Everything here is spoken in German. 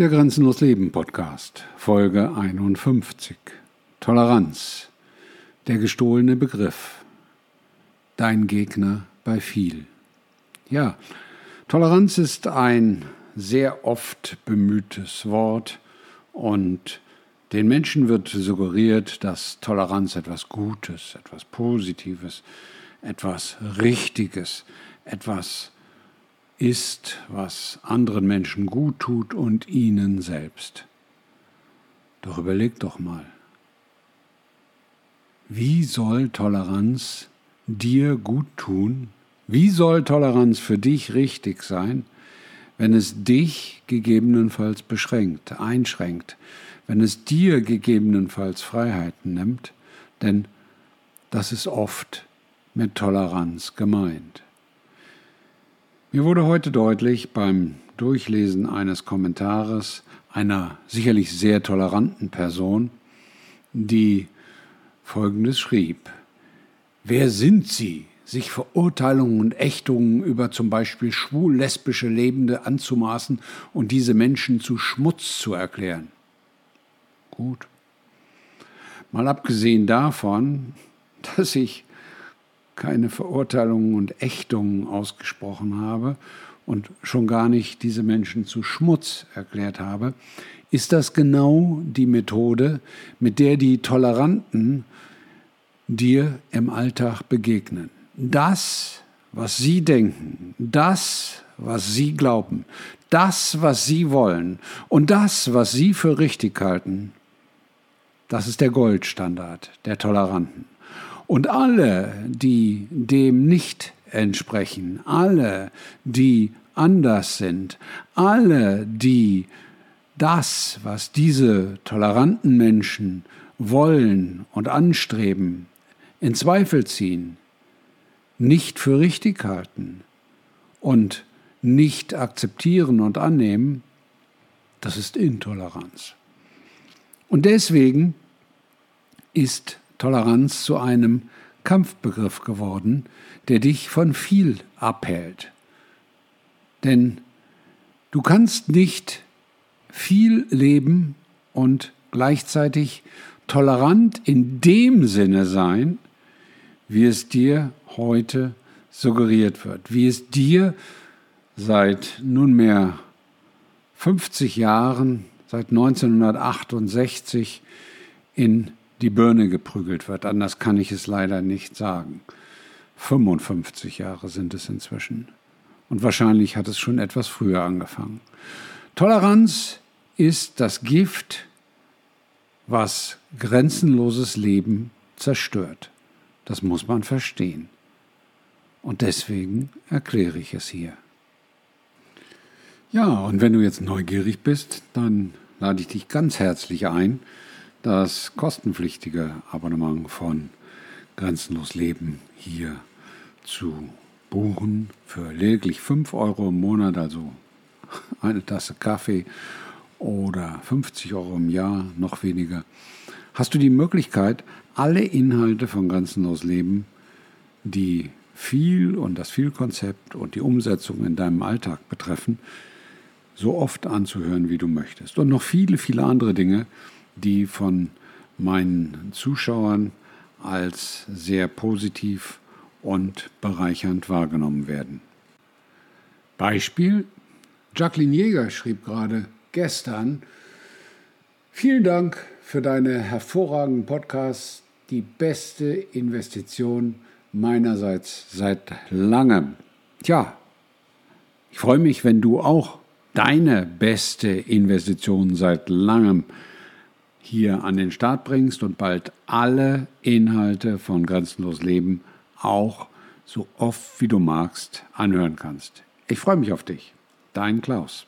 Der Grenzenlos Leben Podcast, Folge 51. Toleranz. Der gestohlene Begriff. Dein Gegner bei viel. Ja, Toleranz ist ein sehr oft bemühtes Wort und den Menschen wird suggeriert, dass Toleranz etwas Gutes, etwas Positives, etwas Richtiges, etwas ist, was anderen Menschen gut tut und ihnen selbst. Doch überleg doch mal, wie soll Toleranz dir gut tun? Wie soll Toleranz für dich richtig sein, wenn es dich gegebenenfalls beschränkt, einschränkt, wenn es dir gegebenenfalls Freiheiten nimmt? Denn das ist oft mit Toleranz gemeint. Mir wurde heute deutlich beim Durchlesen eines Kommentares einer sicherlich sehr toleranten Person, die Folgendes schrieb. Wer sind Sie, sich Verurteilungen und Ächtungen über zum Beispiel schwul-lesbische Lebende anzumaßen und diese Menschen zu Schmutz zu erklären? Gut. Mal abgesehen davon, dass ich keine Verurteilungen und Ächtungen ausgesprochen habe und schon gar nicht diese Menschen zu Schmutz erklärt habe, ist das genau die Methode, mit der die Toleranten dir im Alltag begegnen. Das, was sie denken, das, was sie glauben, das, was sie wollen und das, was sie für richtig halten, das ist der Goldstandard der Toleranten. Und alle, die dem nicht entsprechen, alle, die anders sind, alle, die das, was diese toleranten Menschen wollen und anstreben, in Zweifel ziehen, nicht für richtig halten und nicht akzeptieren und annehmen, das ist Intoleranz. Und deswegen ist Toleranz zu einem Kampfbegriff geworden, der dich von viel abhält. Denn du kannst nicht viel leben und gleichzeitig tolerant in dem Sinne sein, wie es dir heute suggeriert wird, wie es dir seit nunmehr 50 Jahren, seit 1968 in die Birne geprügelt wird. Anders kann ich es leider nicht sagen. 55 Jahre sind es inzwischen. Und wahrscheinlich hat es schon etwas früher angefangen. Toleranz ist das Gift, was grenzenloses Leben zerstört. Das muss man verstehen. Und deswegen erkläre ich es hier. Ja, und wenn du jetzt neugierig bist, dann lade ich dich ganz herzlich ein, das kostenpflichtige Abonnement von Grenzenlos Leben hier zu buchen für lediglich 5 Euro im Monat, also eine Tasse Kaffee oder 50 Euro im Jahr, noch weniger, hast du die Möglichkeit, alle Inhalte von Grenzenlos Leben, die viel und das Vielkonzept und die Umsetzung in deinem Alltag betreffen, so oft anzuhören, wie du möchtest. Und noch viele, viele andere Dinge, die von meinen Zuschauern als sehr positiv und bereichernd wahrgenommen werden. Beispiel, Jacqueline Jäger schrieb gerade gestern, vielen Dank für deine hervorragenden Podcasts, die beste Investition meinerseits seit langem. Tja, ich freue mich, wenn du auch deine beste Investition seit langem hier an den Start bringst und bald alle Inhalte von Grenzenlos Leben auch so oft wie du magst anhören kannst. Ich freue mich auf dich. Dein Klaus.